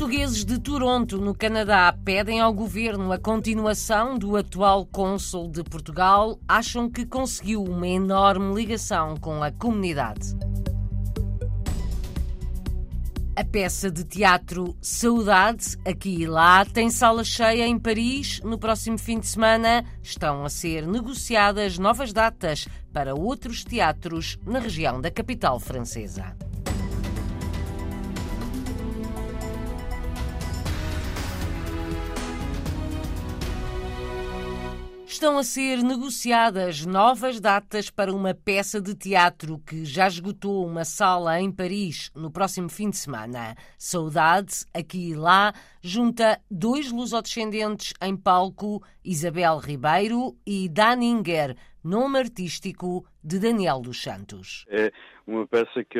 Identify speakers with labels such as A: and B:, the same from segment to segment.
A: portugueses de Toronto, no Canadá, pedem ao governo a continuação do atual cônsul de Portugal. Acham que conseguiu uma enorme ligação com a comunidade. A peça de teatro Saudade, aqui e lá, tem sala cheia em Paris. No próximo fim de semana estão a ser negociadas novas datas para outros teatros na região da capital francesa. Estão a ser negociadas novas datas para uma peça de teatro que já esgotou uma sala em Paris no próximo fim de semana. Saudade, aqui e lá, junta dois lusodescendentes em palco, Isabel Ribeiro e Daninger, nome artístico de Daniel dos Santos.
B: É uma peça que,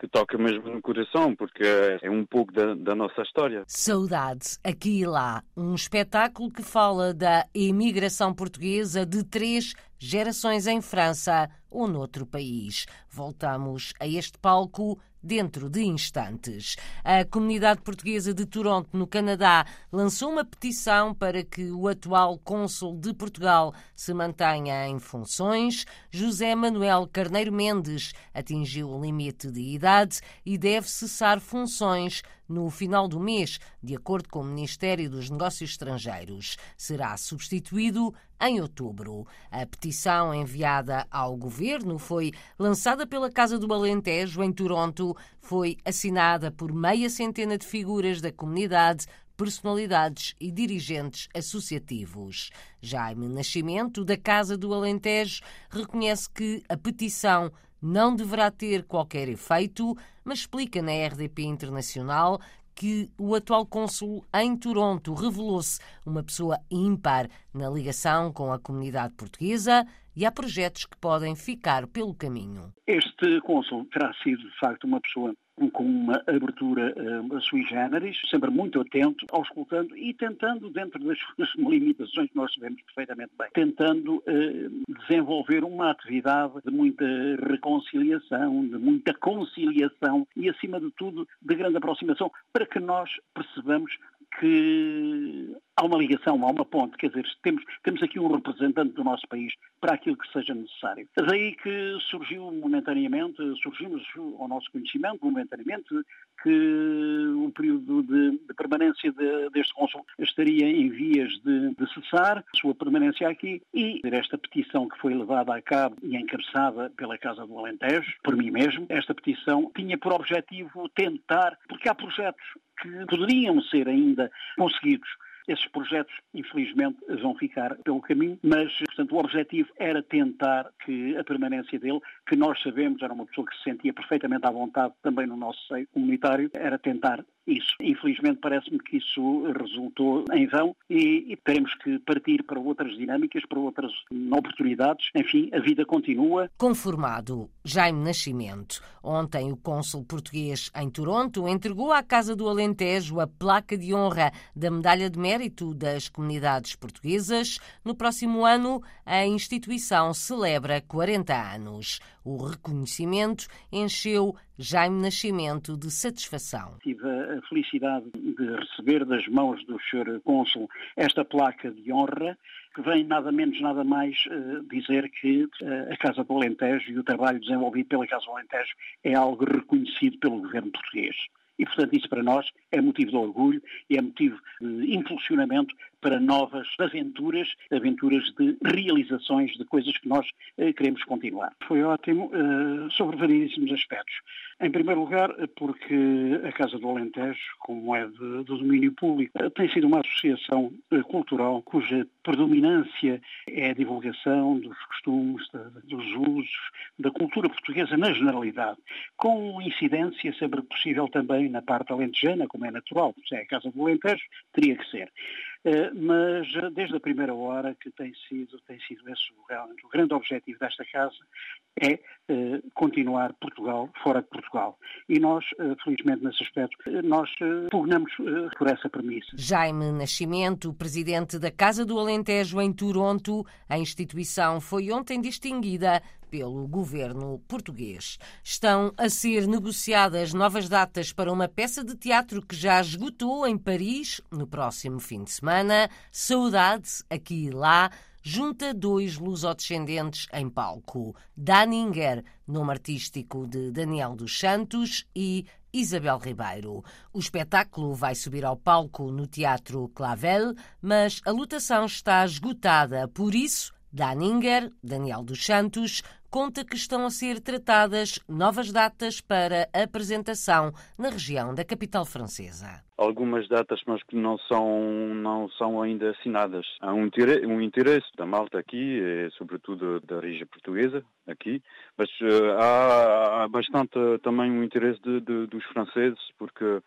B: que toca mesmo no coração, porque é um pouco da, da, nossa história.
A: Saudade, aqui e lá, um espetáculo que fala da imigração portuguesa de três gerações em França ou noutro país. Voltamos a este palco dentro de instantes. A comunidade portuguesa de Toronto, no Canadá, lançou uma petição para que o atual cônsul de Portugal se mantenha em funções. José Manuel Carneiro Mendes atingiu o limite de idade e deve cessar funções no final do mês, de acordo com o Ministério dos Negócios Estrangeiros. Será substituído em outubro. A petição enviada ao governo foi lançada pela Casa do Alentejo, em Toronto, foi assinada por meia centena de figuras da comunidade personalidades e dirigentes associativos. Jaime Nascimento, da Casa do Alentejo, reconhece que a petição não deverá ter qualquer efeito, mas explica na RDP Internacional que o atual cônsul em Toronto revelou-se uma pessoa ímpar na ligação com a comunidade portuguesa e há projetos que podem ficar pelo caminho.
C: Este cônsul terá sido, de facto, uma pessoa com uma abertura uh, sui generis, sempre muito atento, auscultando e tentando, dentro das, limitações que nós sabemos perfeitamente bem, tentando uh, desenvolver uma atividade de muita reconciliação, de muita conciliação e, acima de tudo, de grande aproximação, para que nós percebamos que há uma ligação, há uma ponte, quer dizer, temos, temos aqui um representante do nosso país para aquilo que seja necessário. Daí que surgiu momentaneamente, surgimos ao nosso conhecimento momentaneamente que o período de, de permanência de, deste cônsul estaria em vias de, de cessar, a sua permanência aqui, e esta petição que foi levada a cabo e encabeçada pela Casa do Alentejo, por mim mesmo, esta petição tinha por objetivo tentar, porque há projetos que poderiam ser ainda conseguidos. Esses projetos, infelizmente, vão ficar pelo caminho, mas, portanto, o objetivo era tentar que a permanência dele, que nós sabemos era uma pessoa que se sentia perfeitamente à vontade também no nosso seio comunitário, era tentar isso. Infelizmente, parece-me que isso resultou em vão e, e teremos que partir para outras dinâmicas, para outras oportunidades. Enfim, a vida continua.
A: Conformado Jaime Nascimento. Ontem, o cônsul português em Toronto entregou à Casa do Alentejo a placa de honra da Medalha de Mérito das Comunidades Portuguesas. No próximo ano, a instituição celebra 40 anos. O reconhecimento encheu Jaime Nascimento de satisfação.
C: Tive a felicidade de receber das mãos do Sr. Cônsul esta placa de honra que vem nada menos, nada mais uh, dizer que uh, a Casa do Alentejo e o trabalho desenvolvido pela Casa do Alentejo é algo reconhecido pelo governo português. E, portanto, isso para nós é motivo de orgulho e é motivo de impulsionamento para novas aventuras, aventuras de realizações de coisas que nós eh, queremos continuar. Foi ótimo eh, sobre variedíssimos aspectos. Em primeiro lugar, porque a Casa do Alentejo, como é de, de domínio público, eh, tem sido uma associação eh, cultural cuja predominância é a divulgação dos costumes, dos usos, da cultura portuguesa na generalidade, com incidência sempre possível também na parte alentejana, como é natural, se é a Casa do Alentejo, teria que ser. Eh, mas eh, desde a primeira hora que tem sido, tem sido esse o, o grande objetivo desta casa é eh, continuar Portugal fora de Portugal. E nós, felizmente nesse aspecto, nós pugnamos por essa premissa.
A: Jaime Nascimento, presidente da Casa do Alentejo em Toronto, a instituição foi ontem distinguida pelo governo português. Estão a ser negociadas novas datas para uma peça de teatro que já esgotou em Paris no próximo fim de semana. Saudade, aqui e lá junta dois lusodescendentes em palco. Daninger, nome artístico de Daniel dos Santos, e Isabel Ribeiro. O espetáculo vai subir ao palco no Teatro Clavel, mas a lotação está esgotada. Por isso, Daninger, Daniel dos Santos, conta que estão a ser tratadas novas datas para apresentação na região da capital francesa.
B: Algumas datas, mas que não são, não são ainda assinadas. Há um interesse, da Malta aqui, e sobretudo da região portuguesa aqui, mas há, há, bastante também um interesse de, de, dos franceses, porque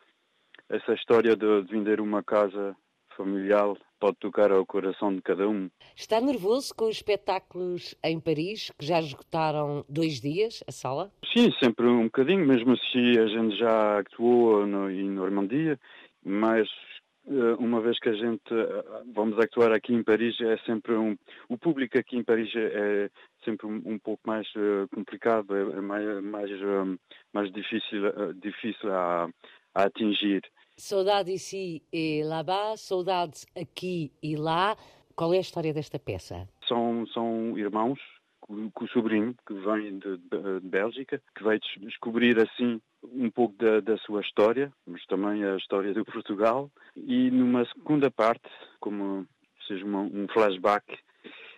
B: essa história de vender uma casa familiar pode tocar ao coração de cada um.
A: Está nervoso com os espetáculos em Paris, que já esgotaram dois dias a sala?
B: Sim, sempre um bocadinho, mesmo se a gente já actuou no, em Normandia, mas eh, uma vez que a gente eh, vamos actuar aqui em Paris é sempre um o público aqui em Paris é sempre um, um pouco mais uh, complicado é, é mais mais, mais difícil difícil a, a atingir
A: Saudade ici e lá-bas, saudades aqui e lá. Qual é a história desta peça?
B: São, são irmãos com, o sobrinho que vem de, de, de, Bélgica, que vai descobrir assim um pouco da, da, sua história, mas também a história de Portugal. E numa segunda parte, como seja uma, um flashback,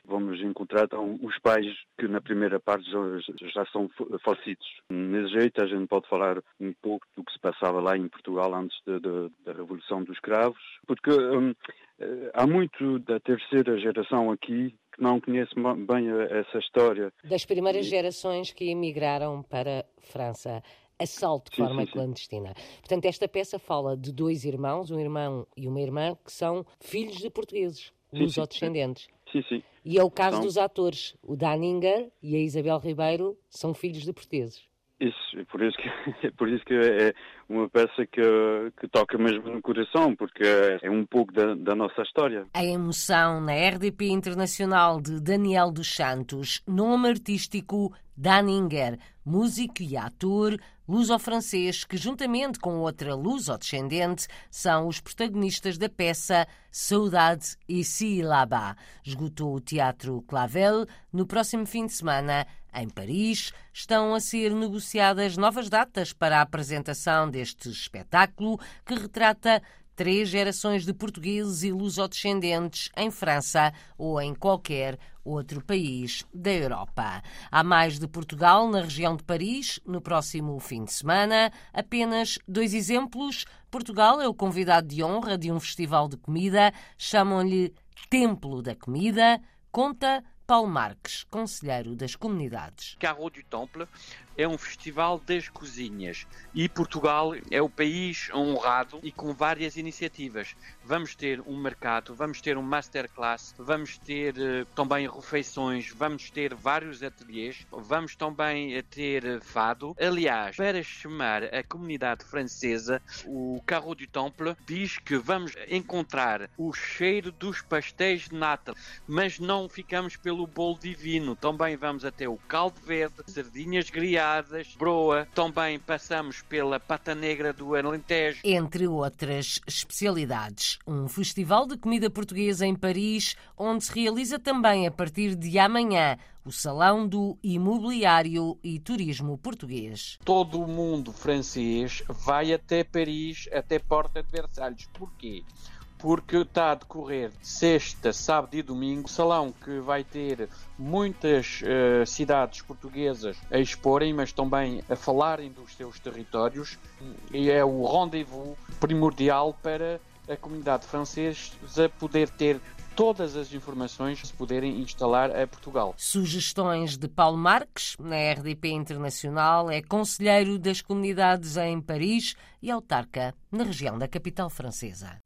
B: vamos encontrar então, os pais que na primeira parte já, já são falecidos. Nesse jeito a gente pode falar um pouco do que se passava lá em Portugal antes de, de, da Revolução dos Cravos, porque hum, há muito da terceira geração aqui que não conhece bem essa história.
A: Das primeiras gerações que emigraram para a França assalto de sim, forma sim, clandestina. Sim. Portanto, esta peça fala de dois irmãos, um irmão e uma irmã, que são filhos de portugueses, lusodescendentes.
B: Sim, sim.
A: E é o caso então, dos atores. O Daninger e a Isabel Ribeiro são filhos de portugueses.
B: Isso, por isso que, é por isso que é uma peça que, que toca mesmo no coração, porque é um pouco da, da nossa história.
A: A emoção na RDP Internacional de Daniel dos Santos, nome artístico Daninger, músico e ator luso-francês que, juntamente com outra luso-descendente, são os protagonistas da peça Saudade ici là-bas. Esgotou o Teatro Clavel no próximo fim de semana. Em Paris, estão a ser negociadas novas datas para a apresentação deste espetáculo que retrata três gerações de portugueses e lusodescendentes em França ou em qualquer outro país da Europa. Há mais de Portugal na região de Paris no próximo fim de semana. Apenas dois exemplos. Portugal é o convidado de honra de um festival de comida, chamam-lhe Templo da Comida. Conta Paulo Marques, conselheiro das comunidades.
D: Carro do Temple é um festival das cozinhas e Portugal é o país honrado e com várias iniciativas. Vamos ter um mercado, vamos ter um masterclass, vamos ter uh, também refeições, vamos ter vários ateliês, vamos também ter fado. Aliás, para chamar a comunidade francesa, o Carro du Temple diz que vamos encontrar o cheiro dos pastéis de nata, mas não ficamos pelo bolo divino. Também vamos até o caldo verde, sardinhas broa, também passamos pela pata negra do Alentejo.
A: Entre outras especialidades, um festival de comida portuguesa em Paris, onde se realiza também a partir de amanhã o Salão do Imobiliário e Turismo Português.
D: Todo o mundo francês vai até Paris, até Porta de Versalhes. Porquê? Porque está a decorrer sexta, sábado e domingo, salão que vai ter muitas uh, cidades portuguesas a exporem, mas também a falarem dos seus territórios, e é o rendezvous primordial para a comunidade francesa poder ter todas as informações se poderem instalar a Portugal.
A: Sugestões de Paulo Marques, na RDP Internacional, é conselheiro das comunidades em Paris e autarca na região da capital francesa.